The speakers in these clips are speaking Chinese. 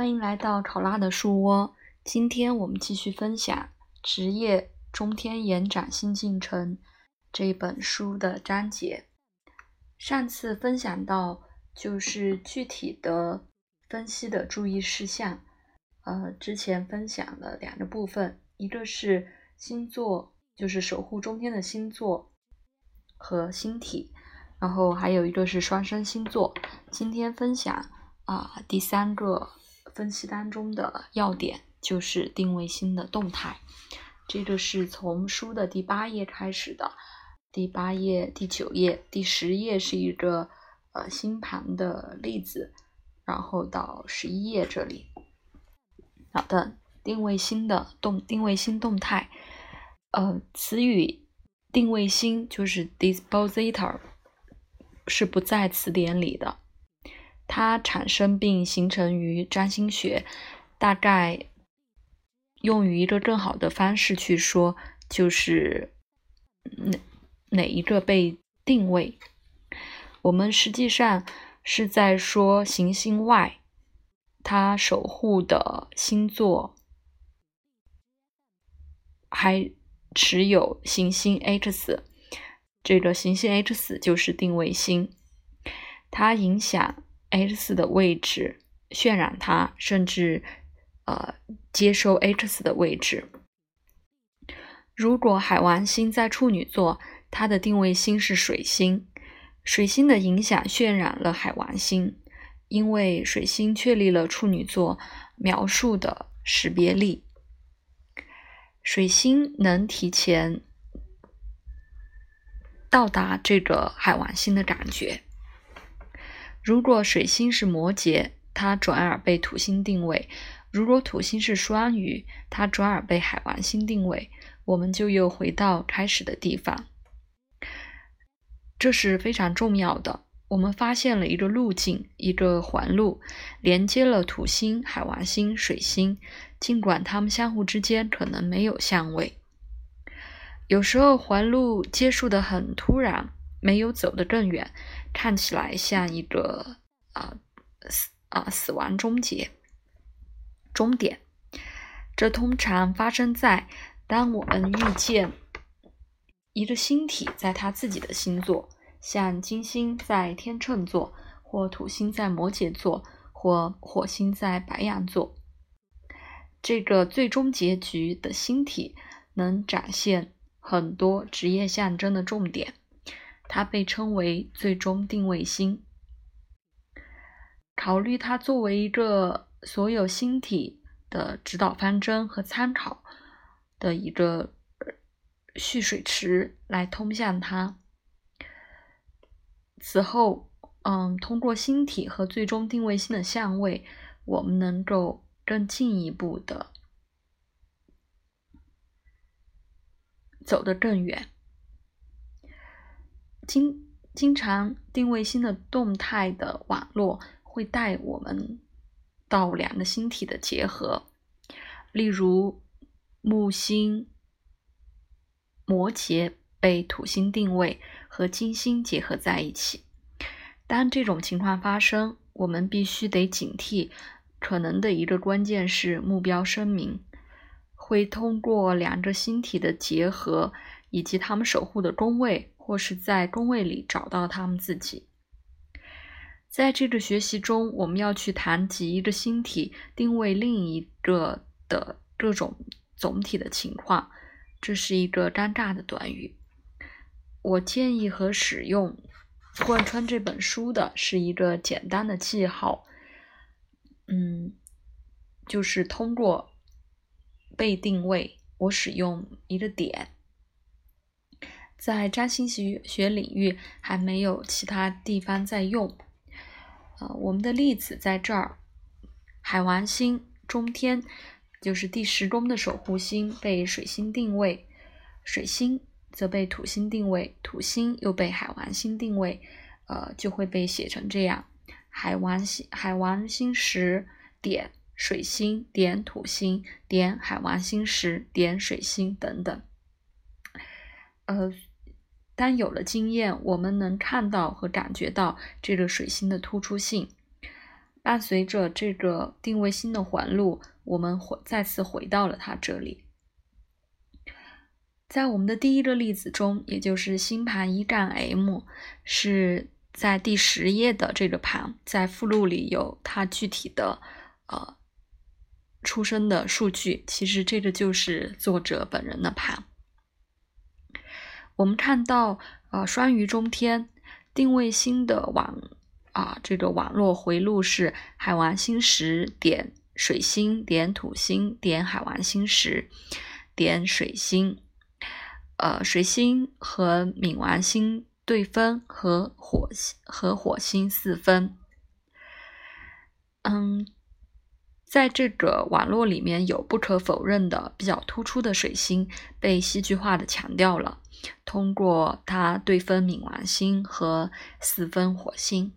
欢迎来到考拉的树窝。今天我们继续分享《职业中天延展新进程》这本书的章节。上次分享到，就是具体的分析的注意事项。呃，之前分享了两个部分，一个是星座，就是守护中天的星座和星体，然后还有一个是双生星座。今天分享啊第三个。分析当中的要点就是定位星的动态，这个是从书的第八页开始的，第八页、第九页、第十页是一个呃星盘的例子，然后到十一页这里。好的，定位星的动定位星动态，呃，词语定位星就是 dispositor，是不在词典里的。它产生并形成于占星学，大概用于一个更好的方式去说，就是哪哪一个被定位。我们实际上是在说行星外，它守护的星座还持有行星 X，这个行星 X 就是定位星，它影响。X 的位置渲染它，甚至呃接收 X 的位置。如果海王星在处女座，它的定位星是水星，水星的影响渲染了海王星，因为水星确立了处女座描述的识别力。水星能提前到达这个海王星的感觉。如果水星是摩羯，它转而被土星定位；如果土星是双鱼，它转而被海王星定位。我们就又回到开始的地方，这是非常重要的。我们发现了一个路径，一个环路，连接了土星、海王星、水星，尽管它们相互之间可能没有相位。有时候环路结束的很突然。没有走得更远，看起来像一个啊死啊死亡终结终点。这通常发生在当我们遇见一个星体在它自己的星座，像金星在天秤座，或土星在摩羯座，或火星在白羊座。这个最终结局的星体能展现很多职业象征的重点。它被称为最终定位星。考虑它作为一个所有星体的指导方针和参考的一个蓄水池来通向它。此后，嗯，通过星体和最终定位星的相位，我们能够更进一步的走得更远。经经常定位星的动态的网络会带我们到两个星体的结合，例如木星摩羯被土星定位和金星结合在一起。当这种情况发生，我们必须得警惕，可能的一个关键是目标声明会通过两个星体的结合以及他们守护的宫位。或是在宫位里找到他们自己。在这个学习中，我们要去谈及一个星体定位另一个的各种总体的情况，这是一个尴尬的短语。我建议和使用贯穿这本书的是一个简单的记号，嗯，就是通过被定位，我使用一个点。在占星学学领域还没有其他地方在用。呃，我们的例子在这儿，海王星中天就是第十宫的守护星被水星定位，水星则被土星定位，土星又被海王星定位，呃，就会被写成这样：海王星海王星时点水星点土星点海王星时点水星等等。呃。当有了经验，我们能看到和感觉到这个水星的突出性。伴随着这个定位星的环路，我们回再次回到了它这里。在我们的第一个例子中，也就是星盘一杠 M，是在第十页的这个盘，在附录里有它具体的呃出生的数据。其实这个就是作者本人的盘。我们看到，呃，双鱼中天定位星的网啊，这个网络回路是海王星十点水星点土星点海王星十点水星。呃，水星和冥王星对分，和火星和火星四分。嗯，在这个网络里面有不可否认的比较突出的水星被戏剧化的强调了，通过它对分冥王星和四分火星。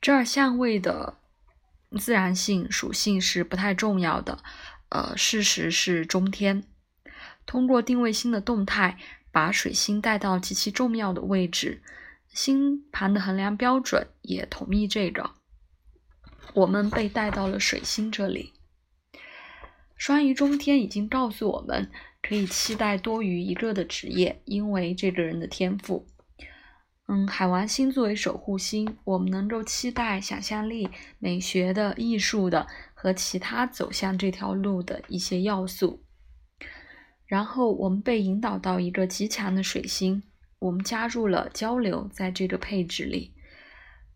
这儿相位的自然性属性是不太重要的，呃，事实是中天。通过定位星的动态，把水星带到极其重要的位置。星盘的衡量标准也同意这个。我们被带到了水星这里。双鱼中天已经告诉我们，可以期待多于一个的职业，因为这个人的天赋。嗯，海王星作为守护星，我们能够期待想象力、美学的、艺术的和其他走向这条路的一些要素。然后我们被引导到一个极强的水星，我们加入了交流在这个配置里，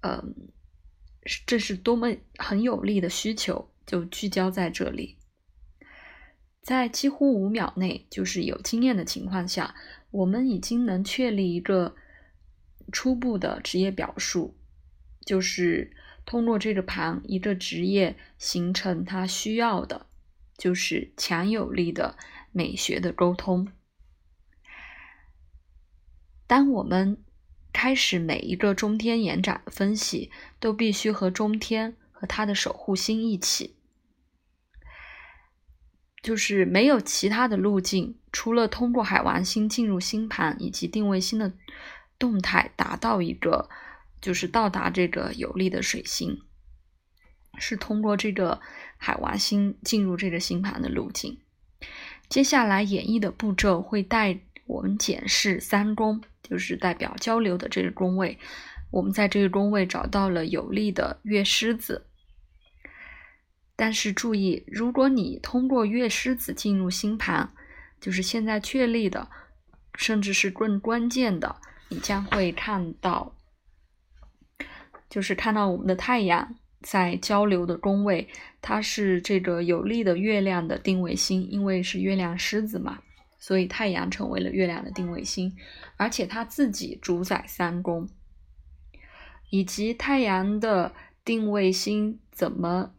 嗯，这是多么很有力的需求，就聚焦在这里，在几乎五秒内，就是有经验的情况下，我们已经能确立一个初步的职业表述，就是通过这个盘，一个职业形成它需要的，就是强有力的。美学的沟通。当我们开始每一个中天延展的分析，都必须和中天和他的守护星一起，就是没有其他的路径，除了通过海王星进入星盘以及定位星的动态，达到一个就是到达这个有利的水星，是通过这个海王星进入这个星盘的路径。接下来演绎的步骤会带我们检视三宫，就是代表交流的这个宫位。我们在这个宫位找到了有利的月狮子，但是注意，如果你通过月狮子进入星盘，就是现在确立的，甚至是更关键的，你将会看到，就是看到我们的太阳。在交流的宫位，它是这个有利的月亮的定位星，因为是月亮狮子嘛，所以太阳成为了月亮的定位星，而且它自己主宰三宫，以及太阳的定位星怎么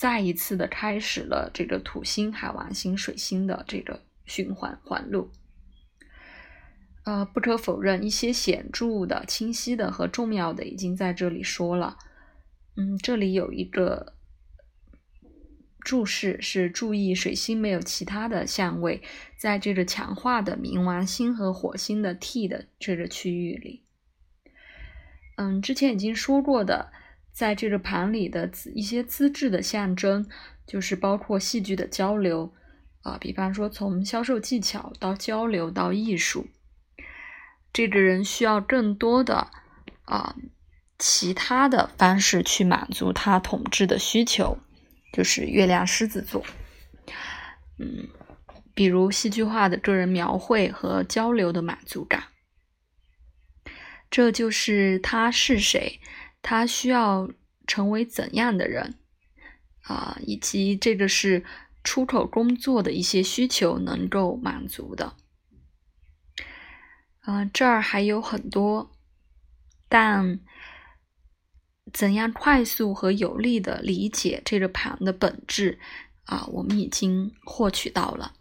再一次的开始了这个土星、海王星、水星的这个循环环路。呃，不可否认，一些显著的、清晰的和重要的已经在这里说了。嗯，这里有一个注释，是注意水星没有其他的相位，在这个强化的冥王星和火星的 T 的这个区域里。嗯，之前已经说过的，在这个盘里的一些资质的象征，就是包括戏剧的交流啊，比方说从销售技巧到交流到艺术，这个人需要更多的啊。其他的方式去满足他统治的需求，就是月亮狮子座，嗯，比如戏剧化的个人描绘和交流的满足感，这就是他是谁，他需要成为怎样的人啊，以及这个是出口工作的一些需求能够满足的，啊，这儿还有很多，但。怎样快速和有力的理解这个盘的本质啊？我们已经获取到了。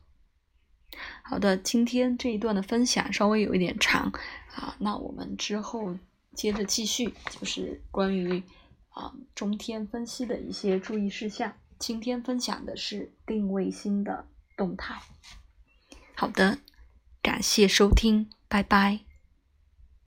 好的，今天这一段的分享稍微有一点长啊，那我们之后接着继续，就是关于啊中天分析的一些注意事项。今天分享的是定位星的动态。好的，感谢收听，拜拜。